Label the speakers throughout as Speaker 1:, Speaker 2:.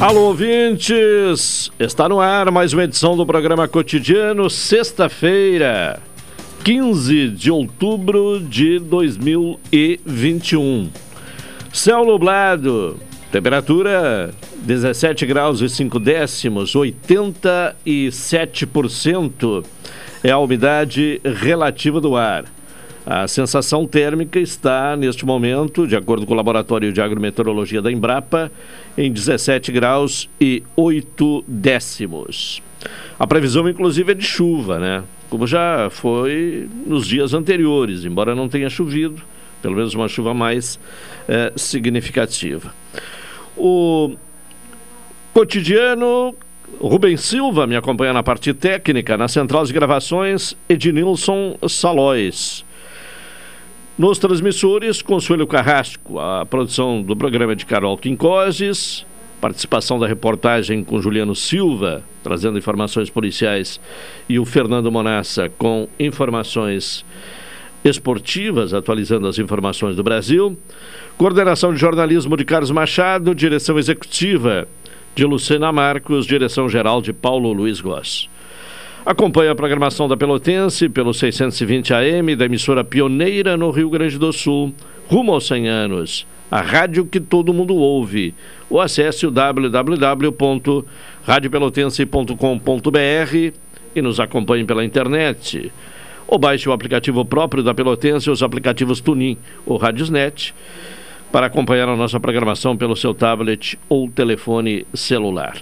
Speaker 1: Alô, ouvintes! Está no ar mais uma edição do programa cotidiano, sexta-feira, 15 de outubro de 2021. Céu nublado, temperatura 17 graus e 5 décimos, 87% é a umidade relativa do ar. A sensação térmica está, neste momento, de acordo com o Laboratório de Agrometeorologia da Embrapa, em 17 graus e 8 décimos. A previsão, inclusive, é de chuva, né? Como já foi nos dias anteriores, embora não tenha chovido, pelo menos uma chuva mais é, significativa. O cotidiano Rubens Silva me acompanha na parte técnica, na central de gravações, Ednilson Salóis. Nos transmissores, Consuelo Carrasco, a produção do programa de Carol Quincoses, participação da reportagem com Juliano Silva, trazendo informações policiais, e o Fernando Monassa com informações esportivas, atualizando as informações do Brasil. Coordenação de jornalismo de Carlos Machado, direção executiva de Lucena Marcos, direção geral de Paulo Luiz Goss. Acompanhe a programação da Pelotense pelo 620 AM da emissora pioneira no Rio Grande do Sul, rumo aos 100 anos. A rádio que todo mundo ouve. Ou acesse o www.radiopelotense.com.br e nos acompanhe pela internet. Ou baixe o aplicativo próprio da Pelotense e os aplicativos Tunin ou Radiosnet para acompanhar a nossa programação pelo seu tablet ou telefone celular.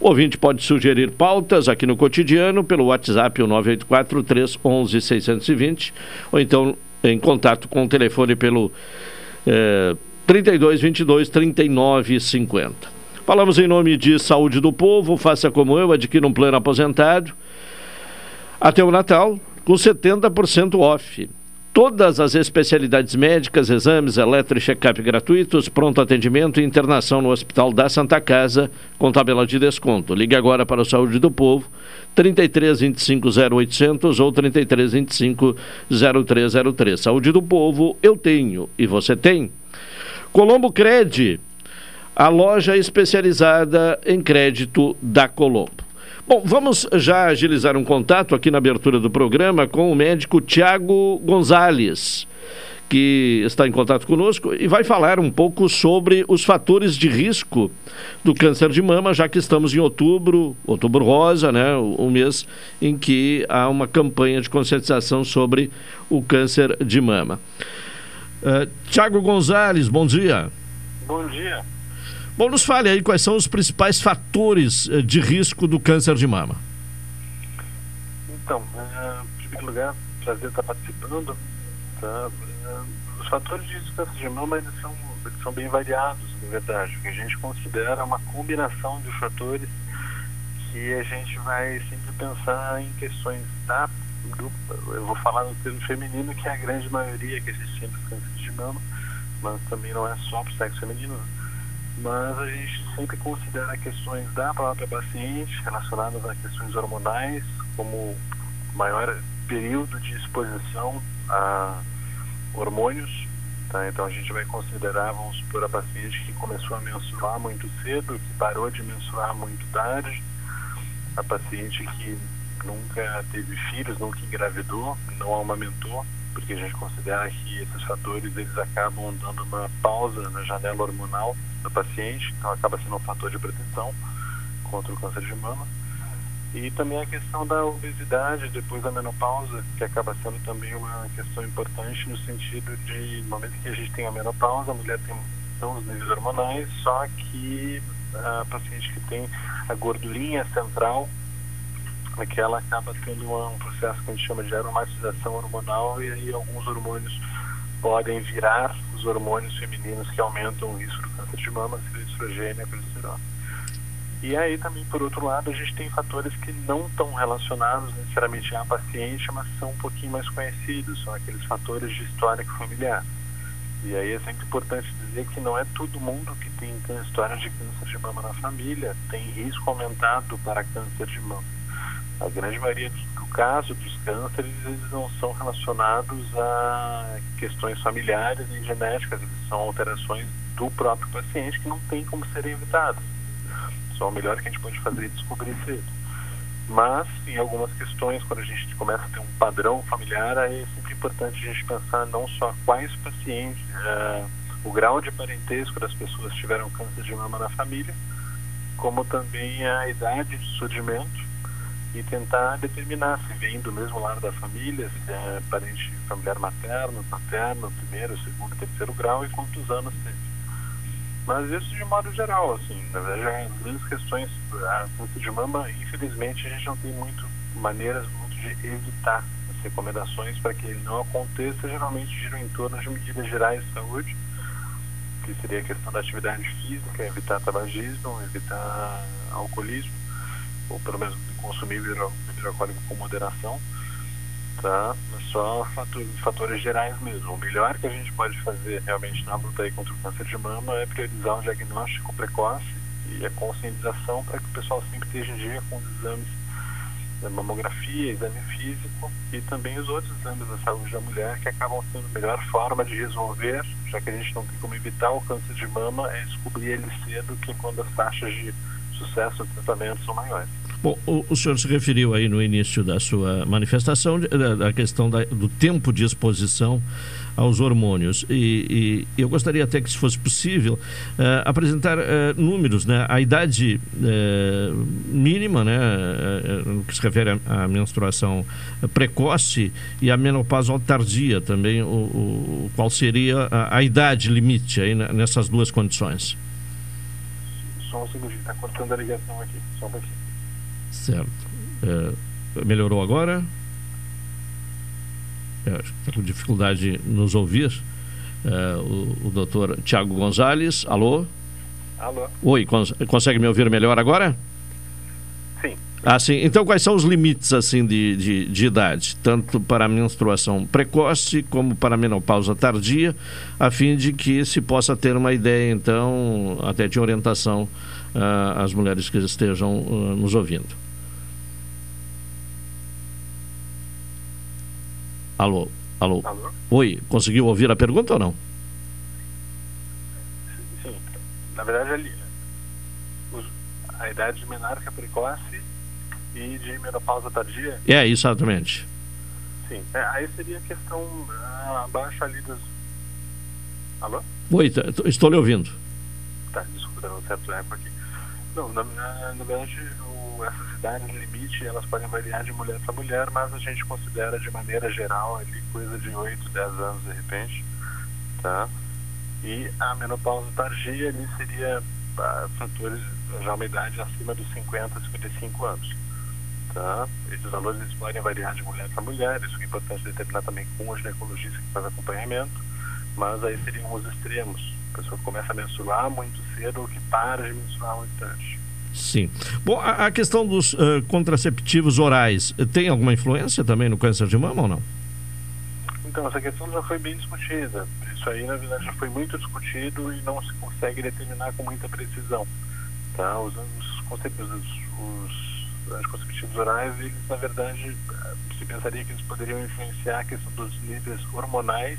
Speaker 1: O ouvinte pode sugerir pautas aqui no cotidiano pelo WhatsApp 984 311 620 ou então em contato com o telefone pelo eh, 32 22 39 50. Falamos em nome de Saúde do Povo, faça como eu, adquira um plano aposentado até o Natal com 70% off todas as especialidades médicas, exames, eletro e check-up gratuitos, pronto atendimento e internação no Hospital da Santa Casa, com tabela de desconto. Ligue agora para o Saúde do Povo, 33 25 0800 ou 33 25 0303. Saúde do Povo, eu tenho e você tem. Colombo Cred, a loja especializada em crédito da Colombo. Bom, vamos já agilizar um contato aqui na abertura do programa com o médico Tiago Gonzalez, que está em contato conosco e vai falar um pouco sobre os fatores de risco do câncer de mama, já que estamos em outubro, outubro rosa, né, o mês em que há uma campanha de conscientização sobre o câncer de mama. Uh, Tiago Gonzalez, bom dia.
Speaker 2: Bom dia.
Speaker 1: Bom, nos fale aí quais são os principais fatores eh, de risco do câncer de mama.
Speaker 2: Então, uh, em primeiro lugar, prazer estar participando. Tá? Uh, os fatores de risco do câncer de mama eles são, eles são bem variados, na verdade. O que a gente considera uma combinação de fatores que a gente vai sempre pensar em questões da do, eu vou falar no termo feminino que é a grande maioria que existe sempre câncer de mama, mas também não é só para o sexo feminino. Mas a gente sempre considera questões da própria paciente relacionadas a questões hormonais, como maior período de exposição a hormônios. Tá? Então a gente vai considerar, vamos supor, a paciente que começou a menstruar muito cedo, que parou de menstruar muito tarde, a paciente que nunca teve filhos, nunca engravidou, não amamentou, porque a gente considera que esses fatores eles acabam dando uma pausa na janela hormonal do paciente, então acaba sendo um fator de proteção contra o câncer de mama. E também a questão da obesidade depois da menopausa, que acaba sendo também uma questão importante no sentido de, no momento que a gente tem a menopausa, a mulher tem os níveis hormonais, só que a paciente que tem a gordurinha central, é que ela acaba tendo um processo que a gente chama de aromatização hormonal e aí alguns hormônios podem virar dos hormônios femininos que aumentam o risco do câncer de mama, seria estrogênio e progesterona. E aí também, por outro lado, a gente tem fatores que não estão relacionados necessariamente à paciente, mas são um pouquinho mais conhecidos, são aqueles fatores de histórico familiar. E aí é sempre importante dizer que não é todo mundo que tem história de câncer de mama na família tem risco aumentado para câncer de mama. A grande maioria do caso dos cânceres eles não são relacionados a questões familiares nem genéticas, eles são alterações do próprio paciente que não tem como serem evitadas. Só o melhor que a gente pode fazer é descobrir cedo. Mas, em algumas questões, quando a gente começa a ter um padrão familiar, aí é sempre importante a gente pensar não só quais pacientes, uh, o grau de parentesco das pessoas que tiveram câncer de mama na família, como também a idade de surgimento e tentar determinar se vem do mesmo lado da família, se é parente familiar materno, paterno, primeiro, segundo, terceiro grau e quantos anos tem. Mas isso de modo geral, assim, na verdade, as grandes questões, a câncer de mama, infelizmente, a gente não tem muito maneiras muito de evitar as recomendações para que ele não aconteça, geralmente giram em torno de medidas gerais de saúde, que seria a questão da atividade física, evitar tabagismo, evitar alcoolismo, ou pelo menos consumir bebida alcoólica com moderação tá? Só fator, fatores gerais mesmo. O melhor que a gente pode fazer realmente na luta aí contra o câncer de mama é priorizar o diagnóstico precoce e a conscientização para que o pessoal sempre esteja em dia com os exames da mamografia, exame físico e também os outros exames da saúde da mulher que acabam sendo a melhor forma de resolver, já que a gente não tem como evitar o câncer de mama, é descobrir ele cedo que quando as taxas de sucesso do tratamento são maiores.
Speaker 1: Bom, o, o, senhor se referiu aí no início da sua manifestação da questão da, do tempo de exposição aos hormônios. E, e, eu gostaria até que, se fosse possível, uh, apresentar uh, números, né? A idade uh, mínima, né? no que se refere à, menstruação precoce e à menopausa tardia também, o, o qual seria a, a, idade limite aí nessas duas condições.
Speaker 2: Só um segundinho, está cortando a ligação aqui, só um pouquinho.
Speaker 1: Certo. É, melhorou agora? É, está com dificuldade de nos ouvir. É, o, o doutor Tiago Gonzalez. Alô?
Speaker 2: Alô?
Speaker 1: Oi, cons consegue me ouvir melhor agora?
Speaker 2: Sim.
Speaker 1: Ah, sim. Então, quais são os limites assim de, de, de, idade, tanto para a menstruação precoce como para a menopausa tardia, a fim de que se possa ter uma ideia, então, até de orientação uh, às mulheres que estejam uh, nos ouvindo? Alô? Alô?
Speaker 2: Alô?
Speaker 1: Oi, conseguiu ouvir a pergunta ou não?
Speaker 2: Sim. Na verdade, ali, a idade de menarca precoce e de menopausa tardia.
Speaker 1: É, exatamente.
Speaker 2: Sim. É, aí seria a questão uh, abaixo ali dos. Alô?
Speaker 1: Oi, estou lhe ouvindo.
Speaker 2: Tá, desculpa, um certo eco aqui. Não, na, na, na verdade, essas idades limite elas podem variar de mulher para mulher, mas a gente considera de maneira geral ali coisa de 8, 10 anos de repente, tá? E a menopausa tardia ali seria ah, fatores já uma idade acima dos 50, 55 anos. Tá? Esses valores eles podem variar de mulher para mulher, isso é importante determinar também com o ginecologista que faz acompanhamento, mas aí seriam os extremos. A pessoa que começa a menstruar muito cedo ou que para de menstruar muito tarde.
Speaker 1: Sim. Bom, a, a questão dos uh, contraceptivos orais tem alguma influência também no câncer de mama ou não?
Speaker 2: Então, essa questão já foi bem discutida. Isso aí, na verdade, já foi muito discutido e não se consegue determinar com muita precisão. Tá? Os, os, anticonceptivos orais, eles, na verdade, se pensaria que eles poderiam influenciar a questão dos níveis hormonais.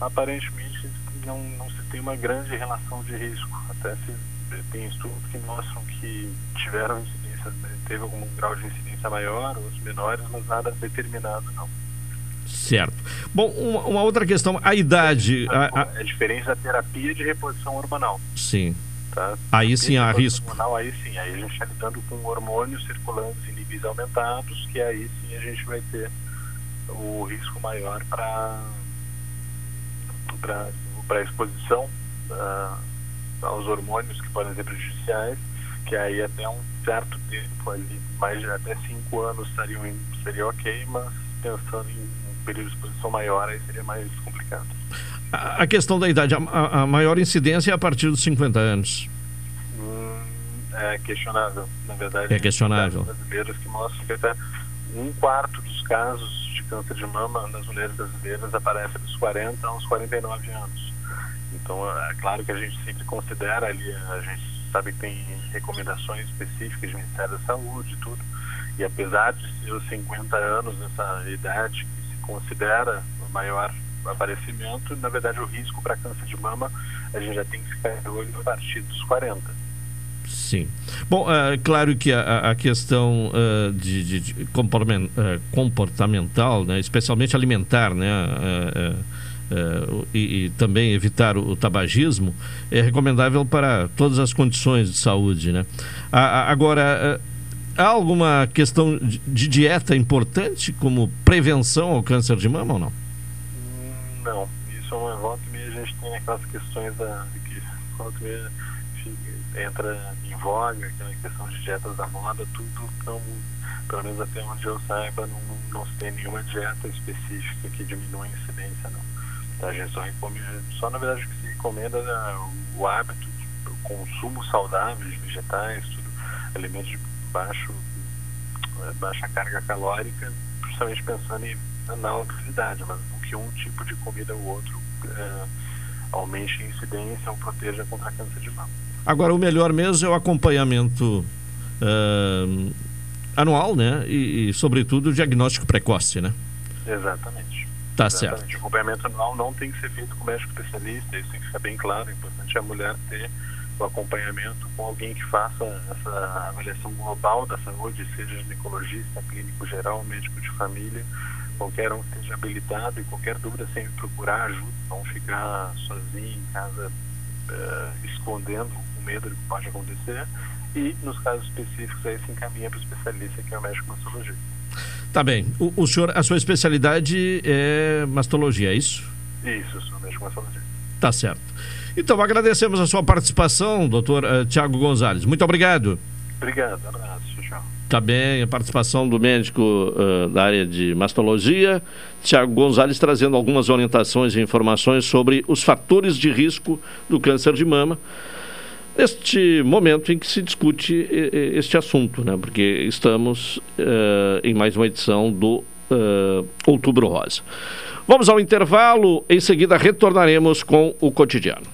Speaker 2: Aparentemente, não, não se tem uma grande relação de risco. Até se tem estudos que mostram que tiveram incidência, né, teve algum grau de incidência maior, outros menores, mas nada determinado não.
Speaker 1: Certo. Bom, uma, uma outra questão, a idade. A,
Speaker 2: a... É diferente da terapia de reposição hormonal.
Speaker 1: Sim.
Speaker 2: Tá?
Speaker 1: Aí sim há risco.
Speaker 2: Hormonal, aí sim, aí a gente está lidando com hormônios circulantes em níveis aumentados, que aí sim a gente vai ter o risco maior para para exposição. Uh, aos hormônios que podem ser prejudiciais, que aí até um certo tempo ali, mais de até cinco anos seriam, seria ok, mas pensando em um período de exposição maior aí seria mais complicado.
Speaker 1: A, questão da idade, a, a, maior incidência é a partir dos 50 anos.
Speaker 2: Hum, é questionável, na verdade.
Speaker 1: É questionável.
Speaker 2: Brasileiros que mostram que até um quarto dos casos de câncer de mama nas mulheres brasileiras aparece dos 40 aos 49 anos. Então, é claro que a gente sempre considera ali, a gente sabe que tem recomendações específicas do Ministério da Saúde e tudo, e apesar de ser os 50 anos nessa idade que se considera o maior aparecimento, na verdade o risco para câncer de mama a gente já tem que ficar de olho a partir dos 40.
Speaker 1: Sim. Bom, é claro que a, a questão uh, de, de, de uh, comportamental, né, especialmente alimentar, né, uh, uh, e, e, também evitar o, o, tabagismo, é recomendável para todas as condições de saúde. Né? A, a, agora, uh, há alguma questão de, de, dieta importante como prevenção ao câncer de mama ou não?
Speaker 2: Não, isso é uma volta e meia a gente tem aquelas questões da, que entra em voga, aquela questão de dietas da moda, tudo pelo menos até onde eu saiba, não, não se tem nenhuma dieta específica que diminua a incidência, não. A gente só recomenda, só na verdade o que se recomenda é o hábito, o consumo saudável de vegetais, tudo, alimentos de baixo, eh, baixa carga calórica, justamente pensando em, na obesidade, mas não que um tipo de comida ou outro é, aumente a incidência ou proteja contra câncer de mama.
Speaker 1: Agora, o melhor mesmo é o acompanhamento uh, anual, né? E, e, sobretudo, o diagnóstico precoce, né?
Speaker 2: Exatamente.
Speaker 1: Tá certo.
Speaker 2: O acompanhamento anual não tem que ser feito com médico especialista, isso tem que ficar bem claro. É importante a mulher ter o acompanhamento com alguém que faça essa avaliação global da saúde, seja ginecologista, clínico geral, médico de família, qualquer um que esteja habilitado e qualquer dúvida sempre procurar ajuda, não ficar sozinho em casa uh, escondendo o medo do que pode acontecer e nos casos específicos aí se encaminha para o especialista que é o médico mastologista.
Speaker 1: Tá bem. O, o, senhor, a sua especialidade é mastologia, é isso?
Speaker 2: Isso, sou médico mastologista.
Speaker 1: Tá certo. Então, agradecemos a sua participação, doutor uh, Tiago Gonzalez. Muito obrigado.
Speaker 2: Obrigado, abraço, tchau.
Speaker 1: Tá bem, a participação do médico uh, da área de mastologia, Tiago Gonzalez, trazendo algumas orientações e informações sobre os fatores de risco do câncer de mama neste momento em que se discute este assunto, né? porque estamos uh, em mais uma edição do uh, Outubro Rosa. Vamos ao intervalo, em seguida retornaremos com o cotidiano.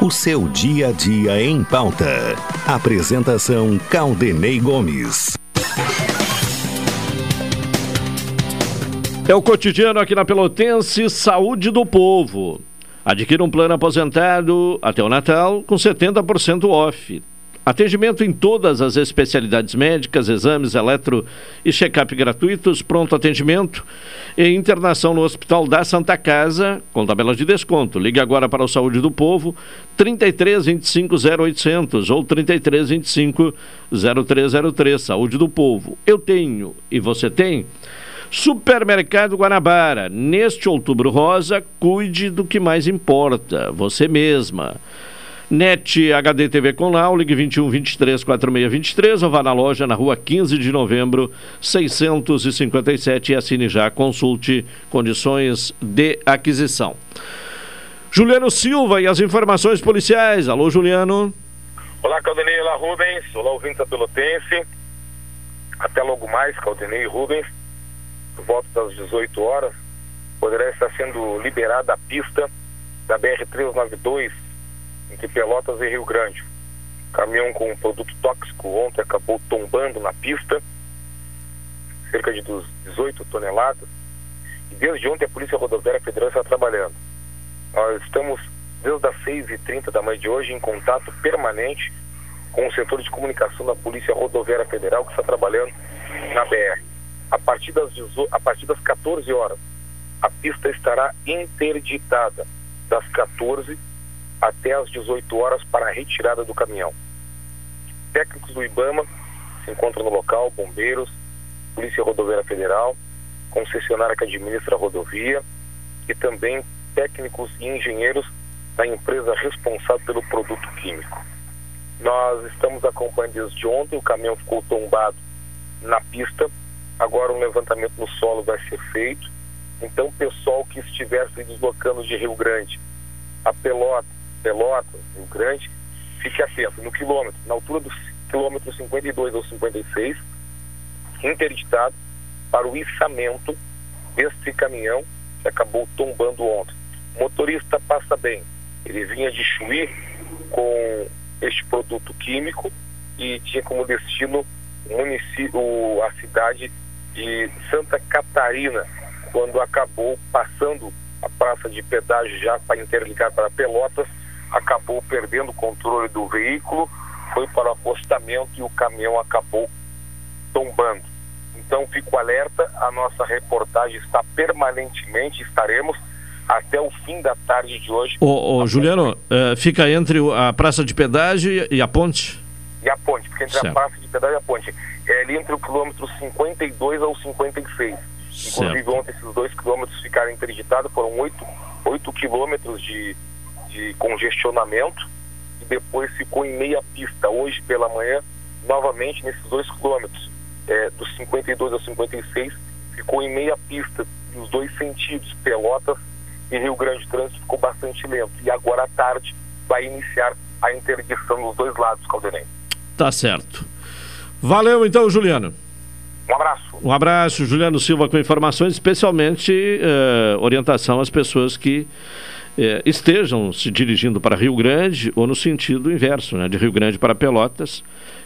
Speaker 3: O seu dia a dia em pauta. Apresentação Caldenei Gomes.
Speaker 1: É o cotidiano aqui na Pelotense, Saúde do Povo. Adquira um plano aposentado até o Natal com 70% off. Atendimento em todas as especialidades médicas, exames, eletro e check-up gratuitos, pronto atendimento e internação no Hospital da Santa Casa, com tabela de desconto. Ligue agora para o Saúde do Povo, 33 25 0800 ou 33 25 0303. Saúde do Povo. Eu tenho e você tem? Supermercado Guanabara. Neste outubro rosa, cuide do que mais importa, você mesma. NET HD TV com Now, ligue 21 23 46 23 ou vá na loja na rua 15 de novembro 657 e assine já, consulte condições de aquisição. Juliano Silva e as informações policiais. Alô, Juliano.
Speaker 4: Olá, Caldenei, olá, Rubens. Olá, ouvintes da Pelotense. Até logo mais, Caldenei e Rubens. Por volta das 18 horas, poderá estar sendo liberada a pista da BR-392 entre Pelotas e Rio Grande. Caminhão com produto tóxico ontem acabou tombando na pista, cerca de 18 toneladas. E desde ontem a Polícia Rodoviária Federal está trabalhando. Nós estamos, desde as 6h30 da manhã de hoje, em contato permanente com o setor de comunicação da Polícia Rodoviária Federal que está trabalhando na BR. A partir das, a partir das 14 horas, a pista estará interditada das 14 até às 18 horas para a retirada do caminhão. Técnicos do IBAMA se encontram no local, bombeiros, Polícia Rodoviária Federal, concessionária que administra a rodovia e também técnicos e engenheiros da empresa responsável pelo produto químico. Nós estamos acompanhando desde ontem, o caminhão ficou tombado na pista, agora um levantamento no solo vai ser feito. Então, pessoal que estiver se deslocando de Rio Grande a Pelota, Pelotas, Rio Grande, fique atento. No quilômetro, na altura do quilômetro 52 ou 56, interditado para o içamento deste caminhão que acabou tombando ontem. O motorista passa bem. Ele vinha de Chuí com este produto químico e tinha como destino o município, a cidade de Santa Catarina, quando acabou passando a praça de pedágio já para interligar para Pelotas, acabou perdendo o controle do veículo, foi para o acostamento e o caminhão acabou tombando. Então fico alerta, a nossa reportagem está permanentemente, estaremos até o fim da tarde de hoje.
Speaker 1: Ô, ô Juliano, uh, fica entre a praça de pedágio e a ponte?
Speaker 4: E a ponte, fica entre certo. a praça de pedágio e a ponte. É ali entre o quilômetro 52 ao 56. Certo. Inclusive ontem esses dois quilômetros ficaram interditados, foram oito, oito quilômetros de, de congestionamento e depois ficou em meia pista. Hoje pela manhã, novamente nesses dois quilômetros, é, dos 52 ao 56, ficou em meia pista nos dois sentidos, Pelotas e Rio Grande. O trânsito ficou bastante lento. E agora à tarde vai iniciar a interdição nos dois lados, Caldenei.
Speaker 1: Tá certo. Valeu então, Juliano.
Speaker 4: Um abraço.
Speaker 1: Um abraço, Juliano Silva, com informações, especialmente uh, orientação às pessoas que uh, estejam se dirigindo para Rio Grande ou no sentido inverso, né, de Rio Grande para Pelotas.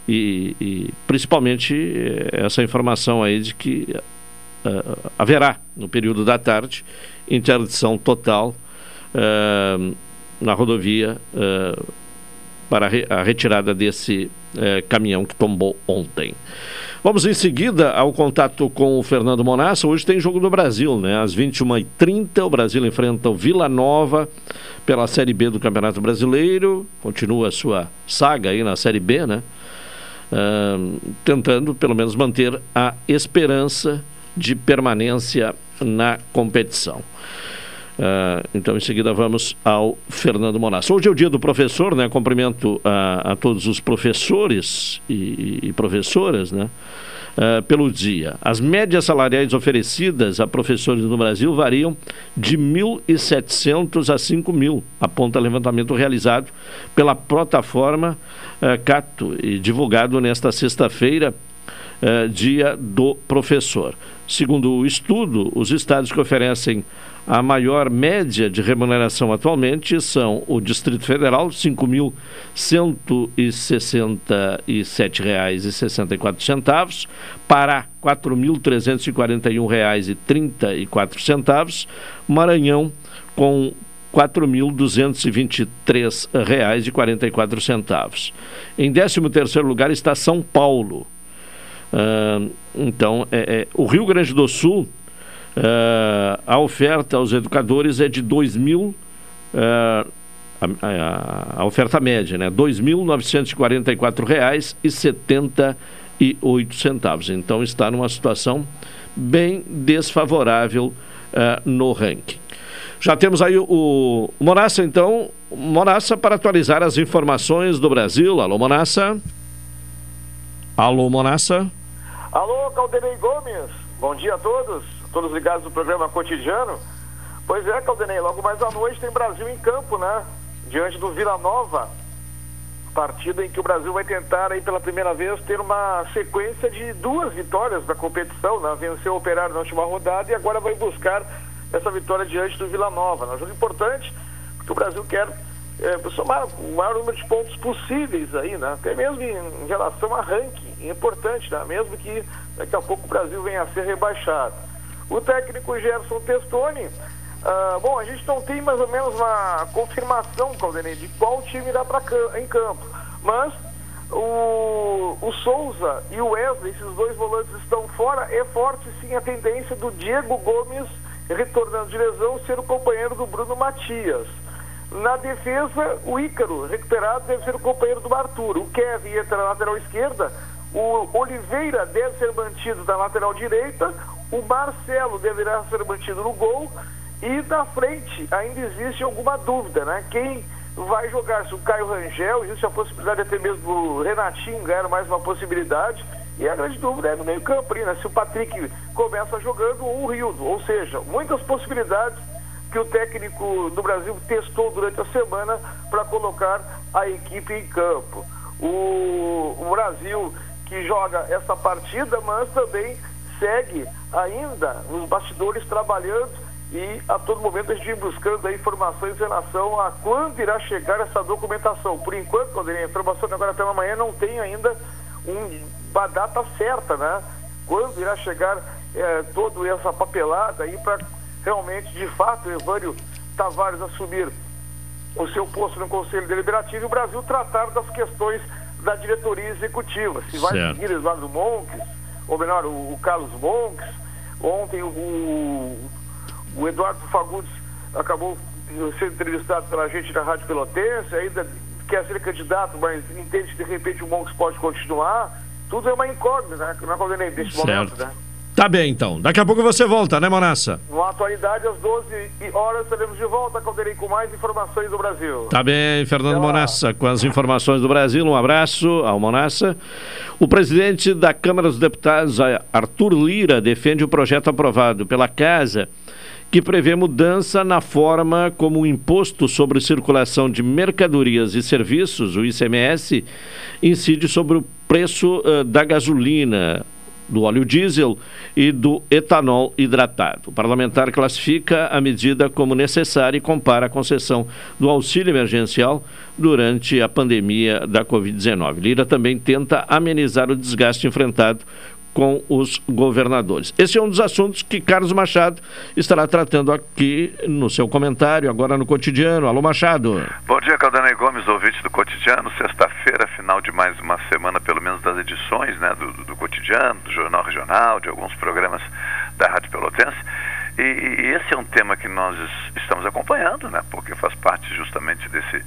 Speaker 1: E, e principalmente uh, essa informação aí de que haverá, no período da tarde, interdição total na rodovia para a retirada desse caminhão que tombou ontem. Vamos em seguida ao contato com o Fernando Monassa. Hoje tem Jogo do Brasil, né? Às 21h30, o Brasil enfrenta o Vila Nova pela Série B do Campeonato Brasileiro. Continua a sua saga aí na Série B, né? Uh, tentando pelo menos manter a esperança de permanência na competição. Uh, então, em seguida, vamos ao Fernando Monassa. Hoje é o dia do professor, né? Cumprimento a, a todos os professores e, e professoras, né? Uh, pelo dia. As médias salariais oferecidas a professores no Brasil variam de 1.700 a 5.000, aponta levantamento realizado pela plataforma uh, Cato e divulgado nesta sexta-feira, uh, dia do professor. Segundo o estudo, os estados que oferecem a maior média de remuneração atualmente são o Distrito Federal, R$ 5.167,64, Pará, R$ 4.341,34, Maranhão, com R$ 4.223,44. Em 13º lugar está São Paulo. Uh, então, é, é, o Rio Grande do Sul Uh, a oferta aos educadores é de 2 mil, uh, a, a, a, oferta média, né? R$ 2.944,78. Então está numa situação bem desfavorável uh, no ranking. Já temos aí o, o Monassa, então. Monassa para atualizar as informações do Brasil. Alô, Monassa. Alô, Monassa.
Speaker 5: Alô, Calderei Gomes. Bom dia a todos todos ligados no programa cotidiano. Pois é, Caldenei, logo mais à noite tem Brasil em campo, né? Diante do Vila Nova, partida em que o Brasil vai tentar aí pela primeira vez ter uma sequência de duas vitórias da competição, né? Venceu o Operário na última rodada e agora vai buscar essa vitória diante do Vila Nova. Né? Um jogo importante, porque o Brasil quer é, somar o maior número de pontos possíveis aí, né? Até mesmo em, relação a ranking, importante, né? Mesmo que daqui a pouco o Brasil venha a ser rebaixado. O técnico Gerson Testoni, uh, bom, a gente não tem mais ou menos uma confirmação, Caldenei, de qual time irá pra, em campo. Mas o, o Souza e o Wesley, esses dois volantes estão fora. É forte sim a tendência do Diego Gomes, retornando de lesão, ser o companheiro do Bruno Matias. Na defesa, o Ícaro, recuperado, deve ser o companheiro do Arthur. O Kevin entra na lateral esquerda. O Oliveira deve ser mantido na lateral direita. O Marcelo deverá ser mantido no gol e na frente ainda existe alguma dúvida, né? Quem vai jogar? Se o Caio Rangel, existe a possibilidade até mesmo o Renatinho ganhar mais uma possibilidade. E a grande dúvida é no meio campo, né? Se o Patrick começa jogando ou o Rildo. Ou seja, muitas possibilidades que o técnico do Brasil testou durante a semana para colocar a equipe em campo. O, o Brasil que joga essa partida, mas também segue ainda nos bastidores trabalhando e a todo momento a gente vem buscando informações em relação a quando irá chegar essa documentação. Por enquanto, quando a informação de agora pela manhã não tem ainda um, uma data certa, né? Quando irá chegar é, toda essa papelada aí para realmente, de fato, o Evânio Tavares assumir o seu posto no Conselho Deliberativo e o Brasil tratar das questões da diretoria executiva. Se vai certo. seguir Eduardo Monques, ou melhor, o, o Carlos Monks. Ontem o, o Eduardo Fagundes acabou sendo entrevistado pela gente da Rádio Pelotense, ainda quer ser candidato, mas entende que de repente o Monks pode continuar, tudo é uma incógnita, né? Não é neste momento, né?
Speaker 1: Tá bem, então. Daqui a pouco você volta, né, Monassa?
Speaker 5: Na atualidade, às 12 horas, estaremos de volta, Calderei, com mais informações do Brasil.
Speaker 1: Tá bem, Fernando Monassa, com as informações do Brasil. Um abraço ao Monassa. O presidente da Câmara dos Deputados, Arthur Lira, defende o projeto aprovado pela Casa que prevê mudança na forma como o imposto sobre circulação de mercadorias e serviços, o ICMS, incide sobre o preço uh, da gasolina, do óleo diesel e do etanol hidratado. O parlamentar classifica a medida como necessária e compara a concessão do auxílio emergencial durante a pandemia da Covid-19. Lira também tenta amenizar o desgaste enfrentado com os governadores. Esse é um dos assuntos que Carlos Machado estará tratando aqui no seu comentário, agora no cotidiano. Alô, Machado.
Speaker 6: Bom dia, Caldanei Gomes, ouvinte do cotidiano. Sexta-feira, final de mais uma semana, pelo menos das edições né, do, do, do cotidiano, do Jornal Regional, de alguns programas da Rádio Pelotense. E, e, esse é um tema que nós estamos acompanhando, né, porque faz parte justamente desse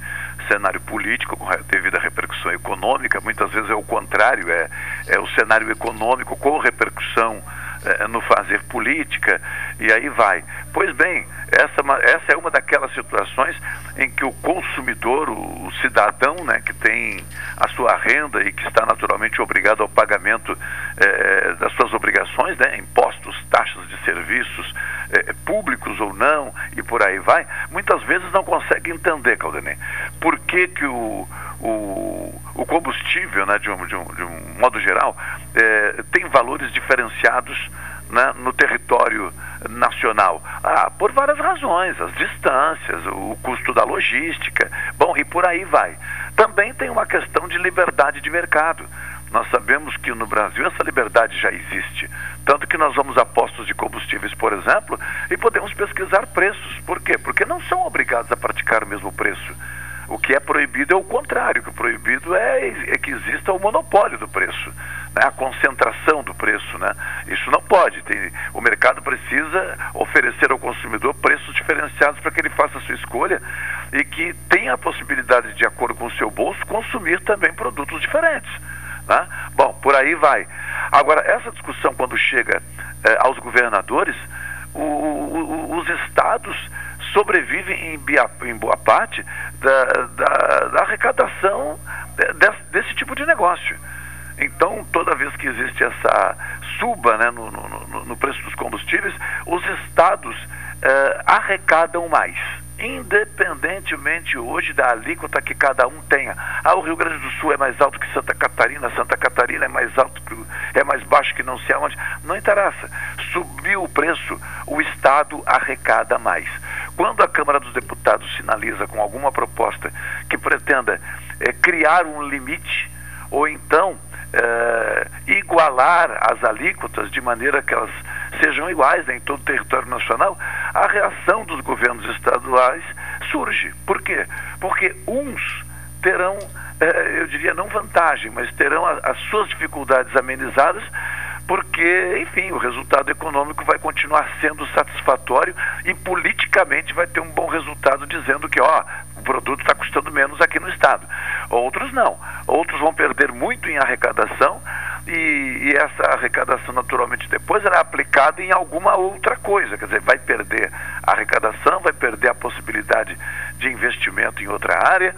Speaker 6: cenário político devido à repercussão econômica. Muitas vezes é o contrário, é, é o cenário econômico com repercussão é, no fazer política, e aí vai. Pois bem, essa, essa é uma daquelas situações em que o consumidor, o, o cidadão, né, que tem a sua renda e que está naturalmente obrigado ao pagamento é, das suas obrigações, né, impostos, taxas de serviços, é, públicos ou não, e por aí vai, muitas vezes não consegue entender, Caldenei, por que, que o, o, o combustível, né, de, um, de, um, de um modo geral, é, tem valores diferenciados né, no território nacional? Ah, por várias razões, as distâncias, o custo da logística, bom, e por aí vai. Também tem uma questão de liberdade de mercado. Nós sabemos que no Brasil essa liberdade já existe. Tanto que nós vamos a postos de combustíveis, por exemplo, e podemos pesquisar preços. Por quê? Porque não são obrigados a praticar o mesmo preço. O que é proibido é o contrário, o que é proibido é, é que exista o monopólio do preço? A concentração do preço. Né? Isso não pode. Tem, o mercado precisa oferecer ao consumidor preços diferenciados para que ele faça a sua escolha e que tenha a possibilidade, de acordo com o seu bolso, consumir também produtos diferentes. Né? Bom, por aí vai. Agora, essa discussão, quando chega eh, aos governadores, o, o, os estados sobrevivem em, em boa parte da, da, da arrecadação desse, tipo de negócio. Então, toda vez que existe essa suba né, no, no, no preço dos combustíveis, os estados eh, arrecadam mais independentemente hoje da alíquota que cada um tenha. Ah, o Rio Grande do Sul é mais alto que Santa Catarina, Santa Catarina é mais alto que é mais baixo que não sei aonde. Não interessa. Subiu o preço, o Estado arrecada mais. Quando a Câmara dos Deputados sinaliza com alguma proposta que pretenda é, criar um limite ou então é, igualar as alíquotas de maneira que elas sejam iguais em todo o território nacional, a reação dos governos estaduais surge. Por quê? Porque uns terão, é, eu diria, não vantagem, mas terão a, as suas dificuldades amenizadas porque, enfim, o resultado econômico vai continuar sendo satisfatório e politicamente vai ter um bom resultado dizendo que, ó, o produto está custando menos aqui no Estado. Outros não. Outros vão perder muito em arrecadação e, e essa arrecadação, naturalmente, depois será aplicada em alguma outra coisa. Quer dizer, vai perder a arrecadação, vai perder a possibilidade de investimento em outra área.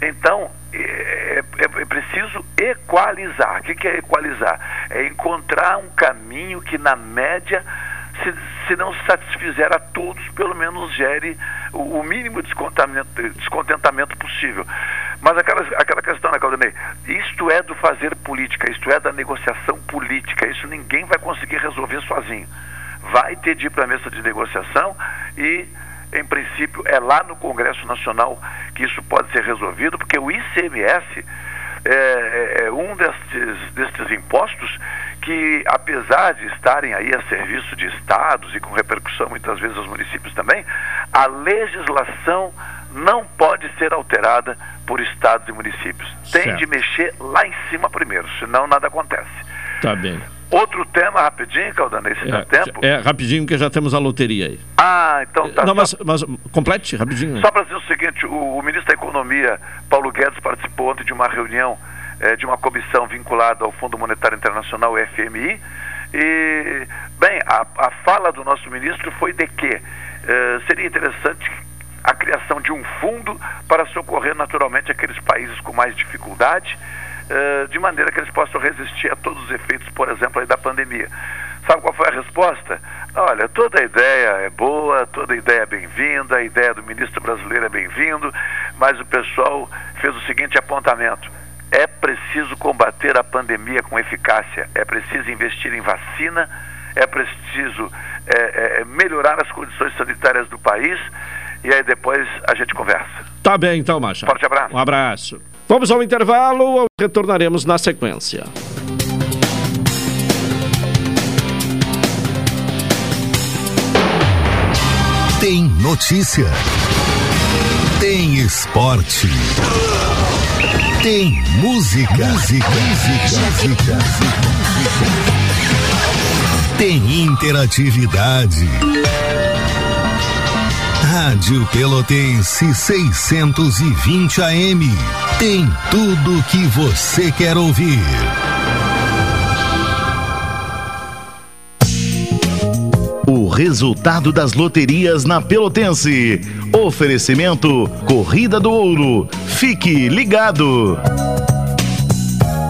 Speaker 6: Então, é, é, é, preciso equalizar. O que, é equalizar? É encontrar um caminho que, na média, se, se não satisfizer a todos, pelo menos gere o, o mínimo descontentamento possível. Mas aquela, aquela questão, né, Claudinei? Isto é do fazer política, isto é da negociação política, isso ninguém vai conseguir resolver sozinho. Vai ter de ir para a mesa de negociação e em princípio, é lá no Congresso Nacional que isso pode ser resolvido, porque o ICMS é, é, é um destes, destes impostos que, apesar de estarem aí a serviço de estados e com repercussão muitas vezes aos municípios também, a legislação não pode ser alterada por estados e municípios. Tem certo. de mexer lá em cima primeiro, senão nada acontece.
Speaker 1: Tá bem.
Speaker 6: Outro tema, rapidinho, Caldanei, se
Speaker 1: é,
Speaker 6: dá tempo?
Speaker 1: É, rapidinho, porque já temos a loteria aí.
Speaker 6: Ah, então tá.
Speaker 1: Não, mas, mas complete, rapidinho.
Speaker 6: Só para dizer o seguinte, o, o, ministro da Economia, Paulo Guedes, participou ontem de uma reunião é, de uma comissão vinculada ao Fundo Monetário Internacional, FMI, e, bem, a, a fala do nosso ministro foi de que é, seria interessante a criação de um fundo para socorrer naturalmente aqueles países com mais dificuldade, uh, de maneira que eles possam resistir a todos os efeitos, por exemplo, da pandemia. Sabe qual foi a resposta? Olha, toda ideia é boa, toda ideia é bem-vinda, a ideia do ministro brasileiro é bem-vindo, mas o pessoal fez o seguinte apontamento: é preciso combater a pandemia com eficácia, é preciso investir em vacina, é preciso é, é, melhorar as condições sanitárias do país e aí depois a gente conversa.
Speaker 1: Tá bem então, Macha.
Speaker 6: Forte abraço.
Speaker 1: Um abraço. Vamos ao intervalo, retornaremos na sequência.
Speaker 3: Tem notícia. Tem esporte. Tem música. Música. Música. Tem interatividade. Rádio Pelotense 620 AM. Tem tudo o que você quer ouvir. O resultado das loterias na Pelotense. Oferecimento Corrida do Ouro. Fique ligado.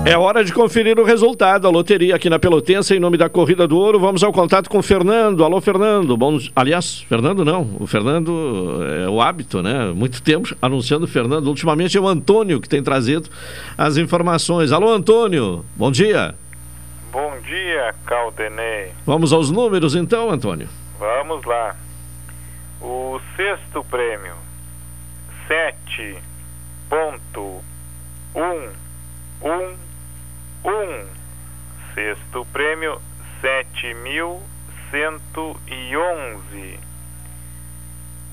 Speaker 1: É hora de conferir o resultado da loteria aqui na Pelotense, em nome da Corrida do Ouro. Vamos ao contato com o Fernando. Alô, Fernando. Bom, aliás, Fernando não. O Fernando é o hábito, né? Muito tempo anunciando o Fernando. Ultimamente é o Antônio que tem trazido as informações. Alô, Antônio. Bom dia.
Speaker 7: Bom dia, Caldenei.
Speaker 1: Vamos aos números então, Antônio.
Speaker 7: Vamos lá. O sexto prêmio, sete ponto um um um. Sexto prêmio, sete mil cento e onze.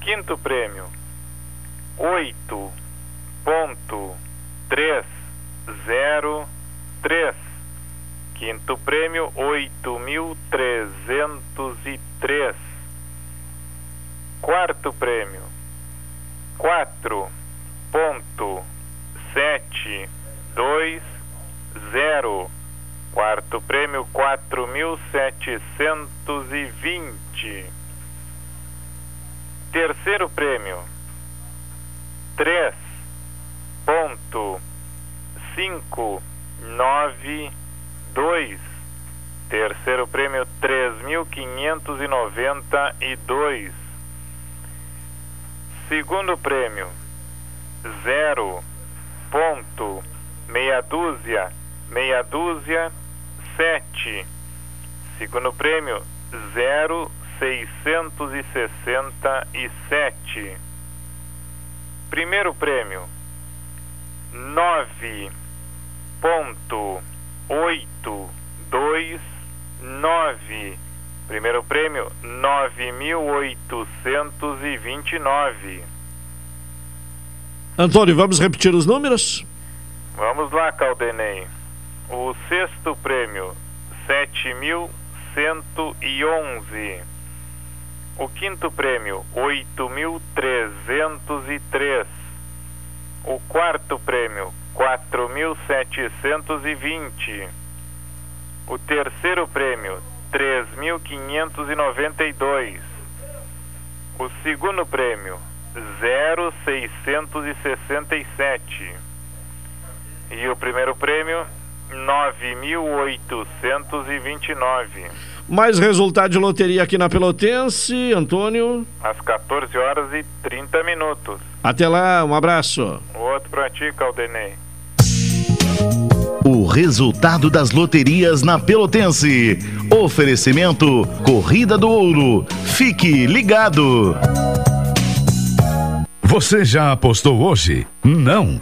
Speaker 7: Quinto prêmio, oito ponto três zero três. Quinto prêmio, oito mil trezentos e três. Quarto prêmio, quatro ponto sete dois zero. Quarto prêmio quatro mil setecentos e vinte. Terceiro prêmio três ponto cinco nove dois. Terceiro prêmio três mil quinhentos e noventa e dois. Segundo prêmio zero ponto meia dúzia, meia dúzia, sete. Segundo prêmio, zero seiscentos e sessenta e sete. Primeiro prêmio, nove ponto oito dois nove. Primeiro prêmio, nove mil oitocentos e vinte e nove.
Speaker 1: Antônio, vamos repetir os números?
Speaker 7: Vamos lá, Caldenei. O sexto prêmio, sete mil cento e onze. O quinto prêmio, oito mil trezentos e três. O quarto prêmio, quatro mil setecentos e vinte. O terceiro prêmio, três mil quinhentos e noventa e dois. O segundo prêmio, zero seiscentos e sessenta e sete. E o primeiro prêmio, 9.829.
Speaker 1: Mais resultado de loteria aqui na Pelotense, Antônio.
Speaker 7: Às 14 horas e 30 minutos.
Speaker 1: Até lá, um abraço.
Speaker 7: Outro pra ti, Caldenei.
Speaker 3: O resultado das loterias na Pelotense. Oferecimento Corrida do Ouro. Fique ligado.
Speaker 8: Você já apostou hoje? Não.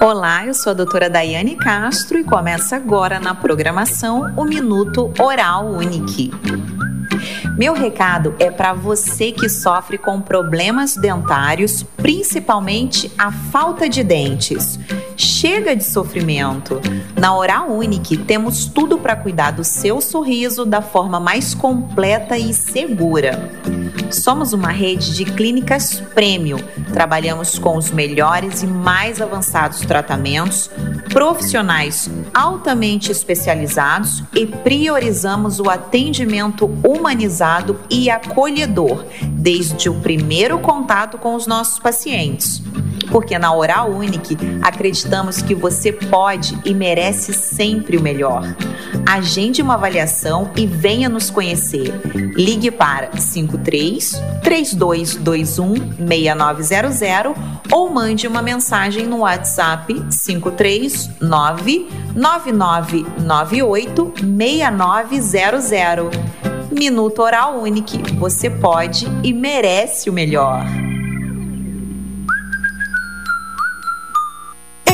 Speaker 9: Olá, eu sou a doutora Daiane Castro e começa agora na programação o Minuto Oral Unique. Meu recado é para você que sofre com problemas dentários, principalmente a falta de dentes. Chega de sofrimento. Na Oral Unique temos tudo para cuidar do seu sorriso da forma mais completa e segura. Somos uma rede de clínicas premium. Trabalhamos com os melhores e mais avançados tratamentos, profissionais altamente especializados e priorizamos o atendimento humanizado e acolhedor desde o primeiro contato com os nossos pacientes. Porque na Oral Unique acreditamos que você pode e merece sempre o melhor. Agende uma avaliação e venha nos conhecer. Ligue para 53 3221 6900 ou mande uma mensagem no WhatsApp 539 9998 6900. Minuto Oral Unique. Você pode e merece o melhor.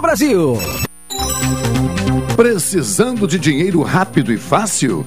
Speaker 10: Brasil.
Speaker 11: Precisando de dinheiro rápido e fácil?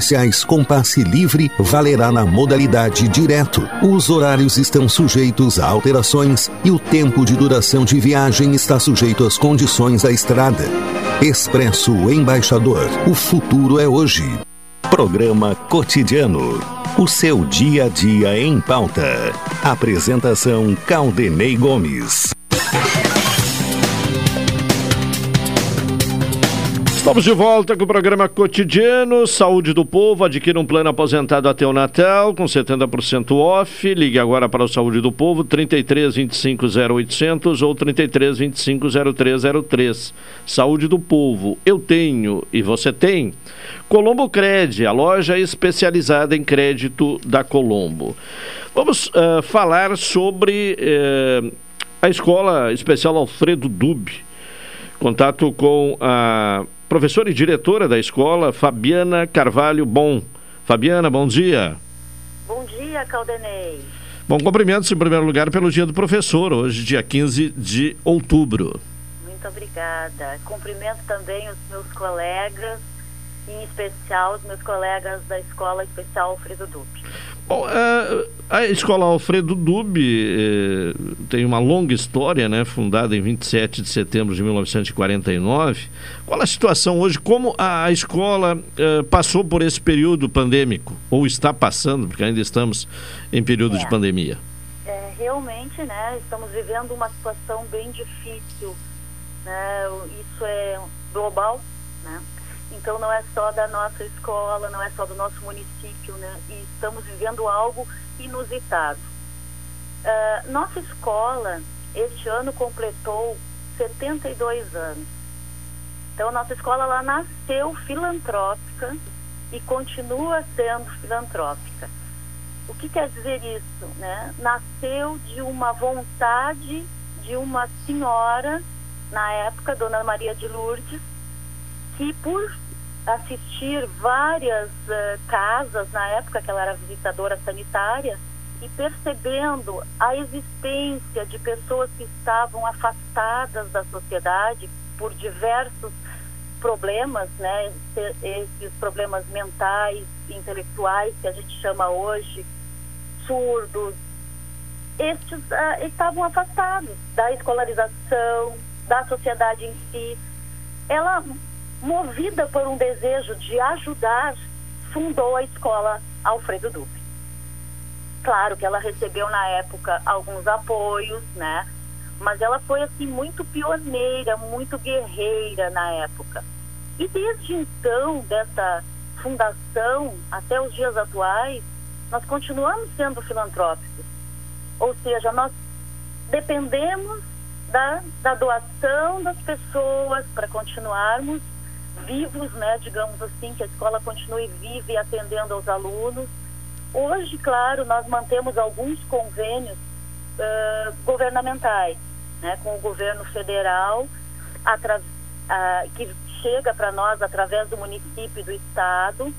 Speaker 3: especiais com passe livre valerá na modalidade direto. Os horários estão sujeitos a alterações e o tempo de duração de viagem está sujeito às condições da estrada. Expresso Embaixador. O futuro é hoje. Programa Cotidiano. O seu dia a dia em pauta. Apresentação Caldenei Gomes.
Speaker 1: Estamos de volta com o programa cotidiano Saúde do Povo. Adquira um plano aposentado até o Natal com 70% off. Ligue agora para o Saúde do Povo 33 25 0800 ou 33 25 0303. Saúde do Povo. Eu tenho e você tem. Colombo Cred, a loja especializada em crédito da Colombo. Vamos uh, falar sobre uh, a Escola Especial Alfredo Dub. Contato com a professora e diretora da escola, Fabiana Carvalho Bom. Fabiana, bom dia.
Speaker 12: Bom dia, Caldenei.
Speaker 1: Bom, cumprimentos em primeiro lugar pelo Dia do Professor, hoje, dia 15 de outubro.
Speaker 12: Muito obrigada. Cumprimento também os meus colegas, em especial os meus colegas da Escola Especial Alfredo Dupe.
Speaker 1: Bom, a, a Escola Alfredo Dube eh, tem uma longa história, né? Fundada em 27 de setembro de 1949. Qual a situação hoje? Como a, escola eh, passou por esse período pandêmico? Ou está passando, porque ainda estamos em período é. de pandemia?
Speaker 12: É, realmente, né? Estamos vivendo uma situação bem difícil. Né? Isso é global, né? Então não é só da nossa escola, não é só do nosso município, né? E estamos vivendo algo inusitado. Uh, nossa escola este ano completou 72 anos. Então nossa escola ela nasceu filantrópica e continua sendo filantrópica. O que quer dizer isso, né? Nasceu de uma vontade de uma senhora na época, Dona Maria de Lourdes, que por assistir várias uh, casas na época que ela era visitadora sanitária e percebendo a existência de pessoas que estavam afastadas da sociedade por diversos problemas, né, esses problemas mentais, intelectuais que a gente chama hoje, surdos, estes uh, estavam afastados da escolarização, da sociedade em si. Ela movida por um desejo de ajudar, fundou a escola Alfredo Dupe. Claro que ela recebeu na época alguns apoios, né? Mas ela foi assim muito pioneira, muito guerreira na época. E desde então, dessa fundação até os dias atuais, nós continuamos sendo filantrópicos. Ou seja, nós dependemos da, da doação das pessoas para continuarmos vivos, né, digamos assim, que a escola continue viva e atendendo aos alunos. Hoje, claro, nós mantemos alguns convênios uh, governamentais, né, com o governo federal, uh, que chega para nós através do município e do estado,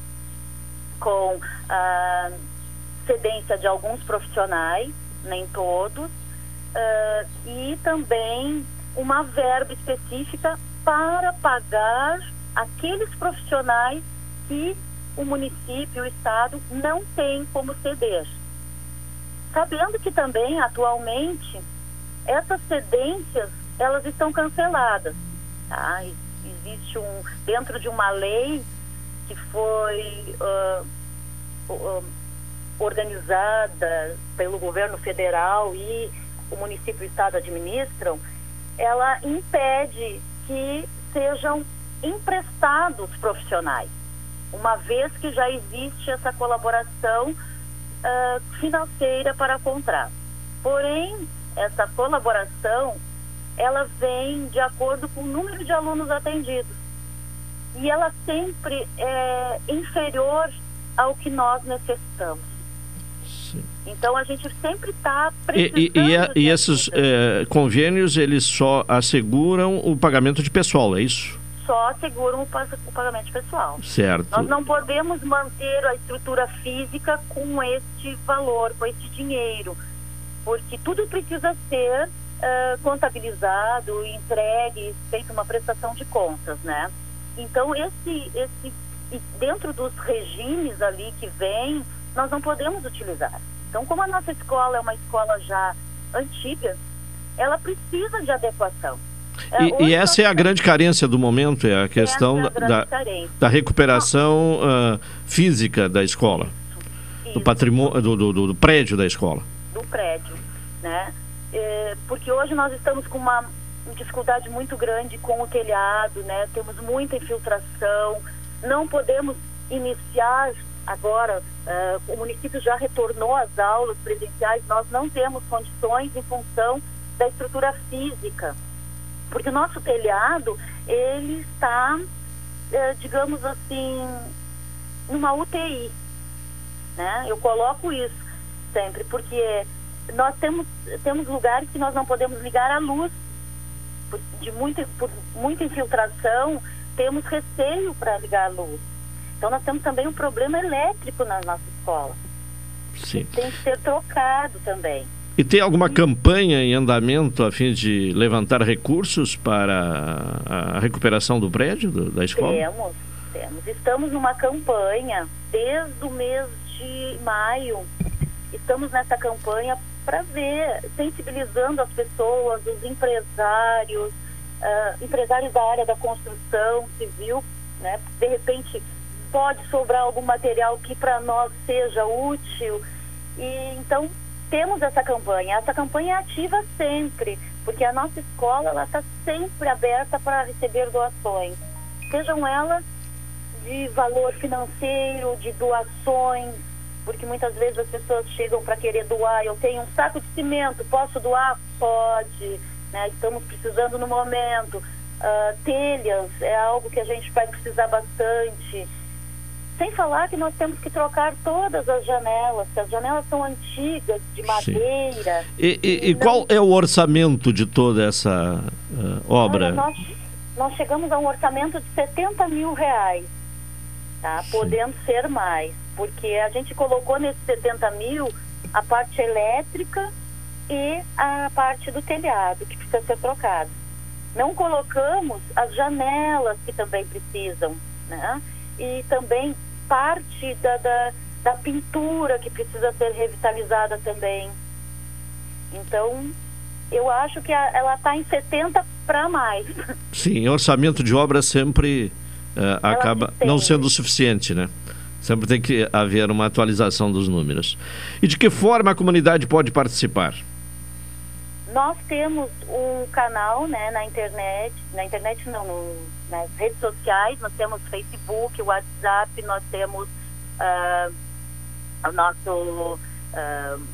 Speaker 12: com uh, cedência de alguns profissionais, nem todos, e também uma verba específica para pagar aqueles profissionais que o município, o estado não tem como ceder. Sabendo que também atualmente essas cedências elas estão canceladas. Tá? Existe um dentro de uma lei que foi uh, uh, organizada pelo governo federal e o município e o estado administram, ela impede que sejam emprestados profissionais, uma vez que já existe essa colaboração uh, financeira para contrato. Porém, essa colaboração ela vem de acordo com o número de alunos atendidos e ela sempre é inferior ao que nós necessitamos. Sim. Então a gente sempre está precisando.
Speaker 1: E, e, e, e esses é, convênios eles só asseguram o pagamento de pessoal, é isso?
Speaker 12: Só asseguram o pagamento pessoal.
Speaker 1: Certo.
Speaker 12: Nós não podemos manter a estrutura física com este valor, com este dinheiro, porque tudo precisa ser uh, contabilizado, entregue, feita uma prestação de contas, né? Então esse, esse dentro dos regimes ali que vem, nós não podemos utilizar. Então, como a nossa escola é uma escola já antiga, ela precisa de adequação.
Speaker 1: É, e, e, essa é a grande carência do momento, é a questão é a da, da, recuperação uh, física da escola, Isso. do patrimônio, do, do, do, prédio da escola.
Speaker 12: Do prédio, né? É, porque hoje nós estamos com uma dificuldade muito grande com o telhado, né? Temos muita infiltração, não podemos iniciar agora, uh, o município já retornou às aulas presenciais, nós não temos condições em função da estrutura física, porque o nosso telhado, ele está, uh, digamos assim, numa UTI, né? Eu coloco isso sempre, porque nós temos, temos lugares que nós não podemos ligar a luz de muita, por muita infiltração, temos receio para ligar a luz. Então nós temos também um problema elétrico na nossa escola.
Speaker 1: Sim.
Speaker 12: Que tem que ser trocado também.
Speaker 1: E tem alguma campanha em andamento a fim de levantar recursos para a recuperação do prédio, do, da escola?
Speaker 12: Temos, temos. Estamos numa campanha desde o mês de maio. Estamos nessa campanha para ver, sensibilizando as pessoas, os empresários, uh, empresários da área da construção civil, né? De repente pode sobrar algum material que para nós seja útil. E então temos essa campanha. Essa campanha é ativa sempre, porque a nossa escola está sempre aberta para receber doações, sejam elas de valor financeiro, de doações, porque muitas vezes as pessoas chegam para querer doar. Eu tenho um saco de cimento, posso doar? Pode. Né? Estamos precisando no momento. Uh, telhas é algo que a gente vai precisar bastante. Sem falar que nós temos que trocar todas as janelas, que as janelas são antigas, de madeira.
Speaker 1: E, e, e, qual é o orçamento de toda essa uh, obra?
Speaker 12: Olha, nós, nós chegamos a um orçamento de 70 mil reais, tá? podendo ser mais porque a gente colocou nesses 70 mil a parte elétrica e a parte do telhado, que precisa ser trocado. Não colocamos as janelas que também precisam, né? E também parte da, da, da pintura que precisa ser revitalizada também. Então, eu acho que a, ela está em 70 para mais.
Speaker 1: Sim, orçamento de obra sempre uh, acaba não sendo o suficiente, né? Sempre tem que haver uma atualização dos números. E de que forma a comunidade pode participar?
Speaker 12: Nós temos um canal né, na internet, na internet não, no, nas redes sociais, nós temos Facebook, WhatsApp, nós temos uh, o nosso, uh,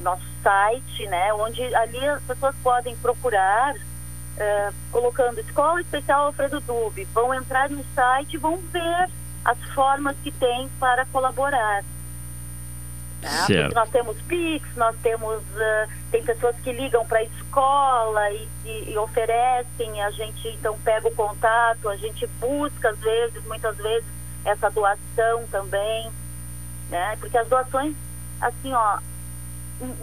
Speaker 12: nosso site, né, onde ali as pessoas podem procurar uh, colocando Escola Especial Alfredo Dube, vão entrar no site e vão ver as formas que tem para colaborar. Né? Porque nós temos PIX, nós temos. Tem pessoas que ligam para a escola e, e, e, oferecem, a gente então pega o contato, a gente busca às vezes, muitas vezes, essa doação também. Né? Porque as doações, assim, ó,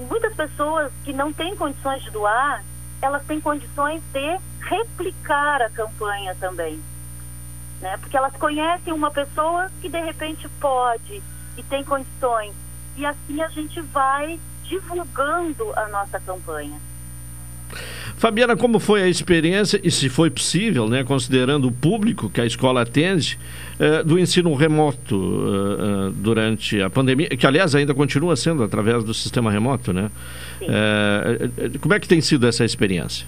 Speaker 12: muitas pessoas que não têm condições de doar, elas têm condições de replicar a campanha também né? Porque elas conhecem uma pessoa que de repente pode e tem condições. E assim a gente vai divulgando a nossa campanha.
Speaker 1: Fabiana, como foi a experiência, e se foi possível, né, considerando o público que a escola atende, eh, do ensino remoto eh, eh, durante a pandemia, que aliás ainda continua sendo através do sistema remoto, né? como é que tem sido essa experiência?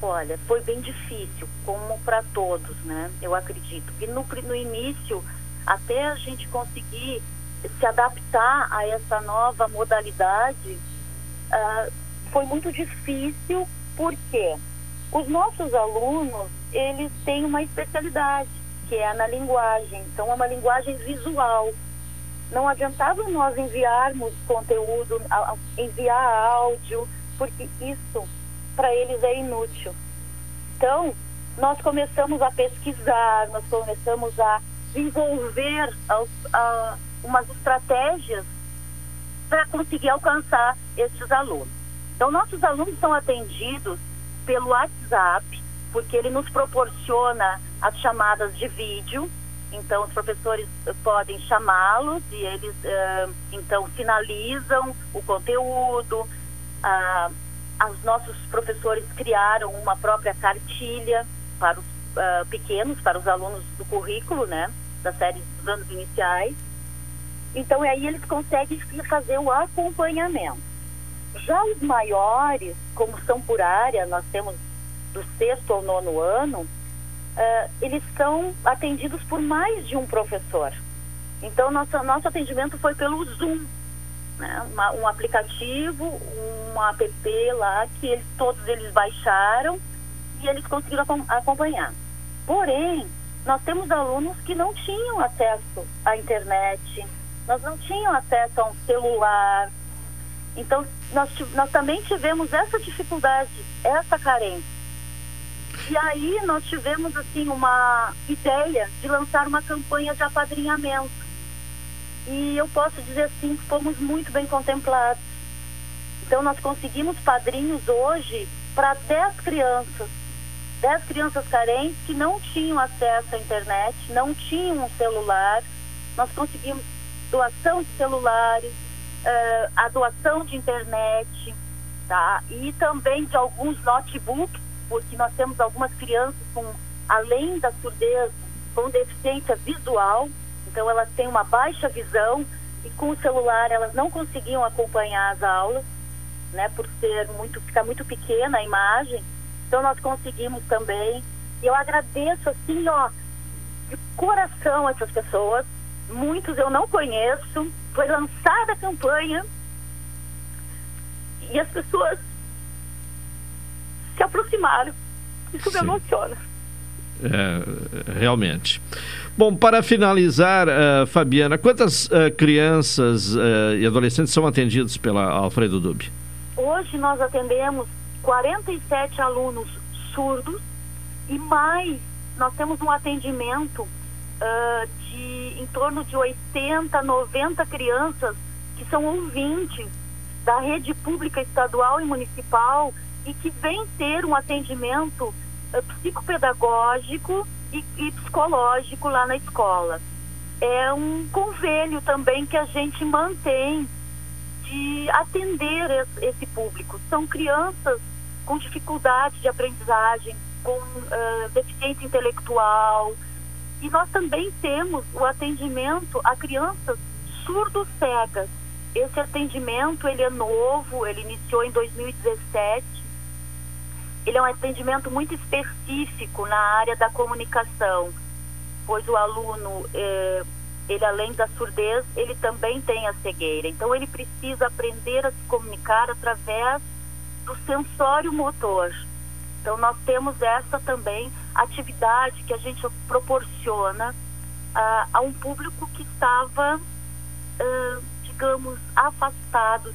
Speaker 12: Olha, foi bem difícil, como para todos, né? Eu acredito. E no, no início, até a gente conseguir se adaptar a essa nova modalidade, uh, foi muito difícil, porque os nossos alunos, eles têm uma especialidade, que é na linguagem. Então, é uma linguagem visual. Não adiantava nós enviarmos conteúdo, enviar áudio, porque isso para eles é inútil. Então, nós começamos a pesquisar, nós começamos a desenvolver uh, umas estratégias para conseguir alcançar esses alunos. Então, nossos alunos são atendidos pelo WhatsApp, porque ele nos proporciona as chamadas de vídeo. Então, os professores podem chamá-los e eles, uh, então, finalizam o conteúdo. Uh, os nossos professores criaram uma própria cartilha para os uh, pequenos, para os alunos do currículo, né, da série dos anos iniciais. Então, aí eles conseguem fazer o acompanhamento. Já os maiores, como são por área, nós temos do sexto ao nono ano, uh, eles são atendidos por mais de um professor. Então, nosso, nosso atendimento foi pelo Zoom, né? Uma, um aplicativo, um app lá que eles, todos eles baixaram e eles conseguiram acompanhar. Porém, nós temos alunos que não tinham acesso à internet, nós não tinham acesso a um celular. Então, nós, nós também tivemos essa dificuldade, essa carência. E aí nós tivemos assim uma ideia de lançar uma campanha de apadrinhamento. E eu posso dizer assim que fomos muito bem contemplados. Então nós conseguimos padrinhos hoje para 10 crianças. 10 crianças carentes que não tinham acesso à internet, não tinham um celular. Nós conseguimos doação de celulares, uh, a doação de internet, tá? E também de alguns notebooks, porque nós temos algumas crianças com, além da surdez, com deficiência visual, então elas têm uma baixa visão e com o celular elas não conseguiam acompanhar as aulas, né, por ser muito ficar muito pequena a imagem. Então nós conseguimos também. E eu agradeço assim, ó, de coração essas pessoas. Muitos eu não conheço. Foi lançada a campanha e as pessoas se aproximaram. Isso Sim. me emociona.
Speaker 1: É, realmente. Bom, para finalizar, uh, Fabiana, quantas uh, crianças uh, e adolescentes são atendidos pela Alfredo Dub?
Speaker 12: Hoje nós atendemos 47 alunos surdos e mais, nós temos um atendimento de em torno de 80, 90 crianças que são ouvintes da rede pública estadual e municipal e que vêm ter um atendimento psicopedagógico e, e psicológico lá na escola. É um convênio também que a gente mantém de atender esse público. São crianças com dificuldade de aprendizagem, com uh, deficiência intelectual. E nós também temos o atendimento a crianças surdo-cegas. Esse atendimento ele é novo, ele iniciou em 2017 ele é um atendimento muito específico na área da comunicação, pois o aluno, eh, ele além da surdez, ele também tem a cegueira. Então ele precisa aprender a se comunicar através do sensório motor. Então nós temos essa também atividade que a gente proporciona ah, a um público que estava, ah, digamos, afastado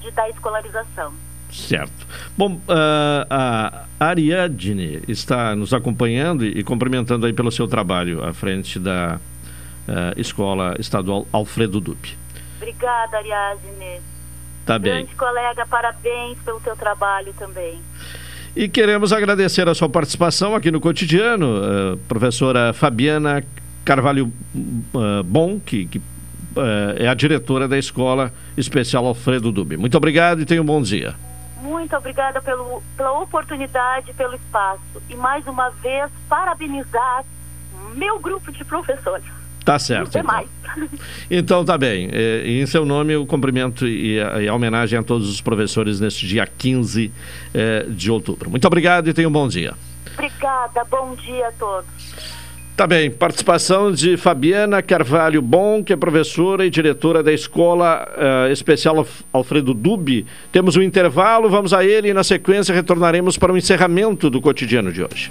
Speaker 12: de, da escolarização.
Speaker 1: Certo. Bom, uh, a Ariadne está nos acompanhando e, cumprimentando aí pelo seu trabalho à frente da uh, Escola Estadual Alfredo Dupe.
Speaker 12: Obrigada, Ariadne.
Speaker 1: Tá bem.
Speaker 12: Grande colega, parabéns pelo teu trabalho também.
Speaker 1: E queremos agradecer a sua participação aqui no cotidiano, uh, professora Fabiana Carvalho uh, Bom, que, que uh, é a diretora da Escola Especial Alfredo Dube. Muito obrigado e tenha um bom dia
Speaker 12: muito obrigada pelo, pela oportunidade, pelo espaço. E mais uma vez, parabenizar meu grupo de professores.
Speaker 1: Tá certo. Então.
Speaker 12: mais.
Speaker 1: então tá bem. E, em seu nome, o cumprimento e a, e a, homenagem a todos os professores neste dia 15 eh, de outubro. Muito obrigado e tenha um bom dia.
Speaker 12: Obrigada, bom dia a todos.
Speaker 1: Tá bem, participação de Fabiana Carvalho Bom, que é professora e diretora da Escola uh, Especial Alfredo Dubi. Temos um intervalo, vamos a ele e na sequência retornaremos para o encerramento do cotidiano de hoje.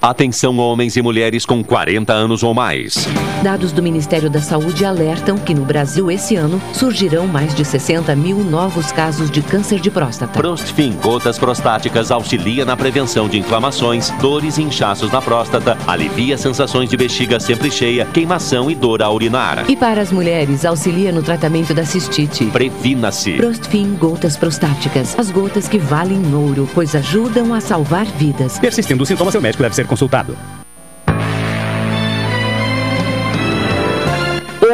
Speaker 13: Atenção homens e mulheres com 40 anos ou mais.
Speaker 14: Dados do Ministério da Saúde alertam que no Brasil esse ano surgirão mais de 60 mil novos casos de câncer de próstata.
Speaker 13: Prostfin Gotas Prostáticas auxilia na prevenção de inflamações, dores e inchaços na próstata, alivia sensações de bexiga sempre cheia, queimação e dor ao urinar.
Speaker 14: E para as mulheres, auxilia no tratamento da cistite.
Speaker 13: Previna-se.
Speaker 14: Prostfin Gotas Prostáticas. As gotas que valem ouro, pois ajudam a salvar vidas.
Speaker 15: Persistindo os sintomas, seu médico deve ser consultado.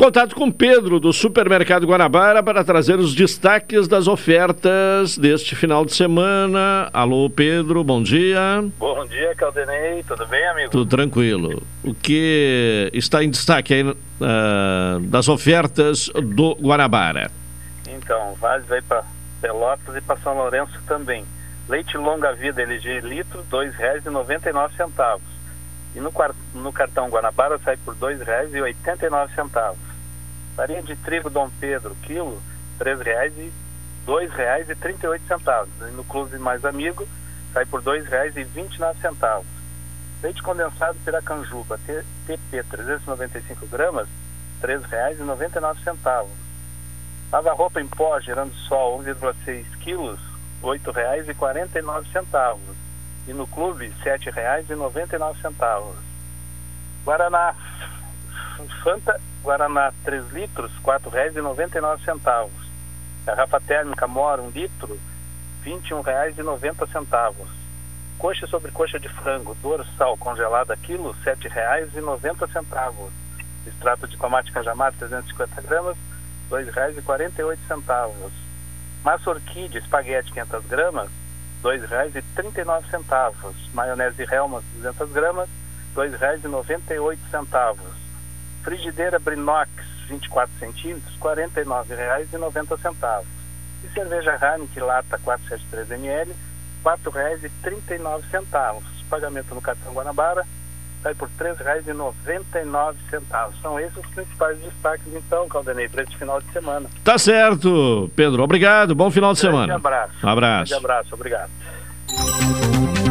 Speaker 1: Contato com Pedro do Supermercado Guanabara para trazer os destaques das ofertas deste final de semana. Alô, Pedro, bom dia.
Speaker 2: Bom dia, Caldenei. Tudo bem, amigo?
Speaker 1: Tudo tranquilo. O que está em destaque aí uh, das ofertas do Guanabara?
Speaker 2: Então, vasos aí para Pelotas e para São Lourenço também. Leite longa vida LG litro, R$ 2,99. E no, no cartão Guanabara sai por R$ 2,89. Farinha de trigo Dom Pedro, quilo, R$ 3,00 R$ 2,38. E no Clube Mais Amigo, sai por R$ 2,29. Leite condensado Piracanjuba, TP 395 gramas, R$ 3,99. Lava roupa em pó, gerando sol 1,6 quilos, R$ 8,49. E no clube, R$ 7,99. Guaraná Fanta Guaraná 3 litros, R$ 4,99. Garrafa térmica Mora 1 litro, R$ 21,90. Coxa sobre coxa de frango, dorsal congelada quilo, R$ 7,90. Extrato de tomate cajamar 350 gramas, R$ 2,48. Massa orquídea espaguete 500 gramas, R$ 2,39. Maionese Helmas 200 gramas, R$ 2,98. Frigideira Brinox 24 centímetros, R$ 49,90. E cerveja Heineken lata 473 ml, R$ 4,39. Pagamento no cartão Guanabara sai por R$ 3,99. São esses os principais destaques, então, Caldenei, para este final de semana.
Speaker 1: Tá certo, Pedro. Obrigado. Bom final de semana.
Speaker 2: abraço.
Speaker 1: Um abraço.
Speaker 2: Grande abraço. Obrigado.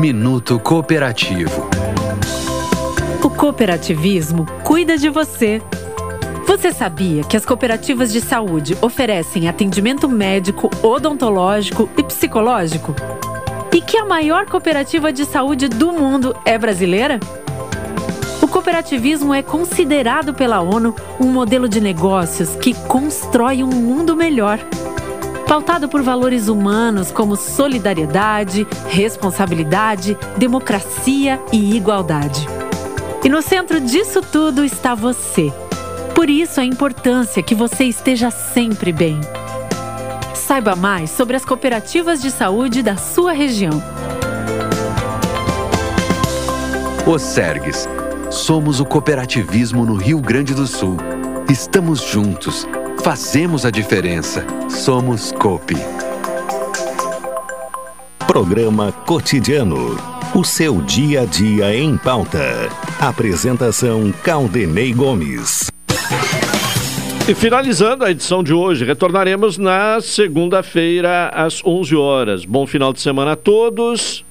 Speaker 16: Minuto Cooperativo.
Speaker 17: O cooperativismo cuida de você. Você sabia que as cooperativas de saúde oferecem atendimento médico, odontológico e psicológico? E que a maior cooperativa de saúde do mundo é brasileira? O cooperativismo é considerado pela ONU um modelo de negócios que constrói um mundo melhor pautado por valores humanos como solidariedade, responsabilidade, democracia e igualdade. E no centro disso tudo está você. Por isso a importância que você esteja sempre bem. Saiba mais sobre as cooperativas de saúde da sua região.
Speaker 16: O Sergues. Somos o cooperativismo no Rio Grande do Sul. Estamos juntos. Fazemos a diferença. Somos Coop.
Speaker 3: Programa Cotidiano. O seu dia a dia em pauta. Apresentação Caldenei Gomes.
Speaker 1: E finalizando a edição de hoje, retornaremos na segunda-feira às 11 horas. Bom final de semana a todos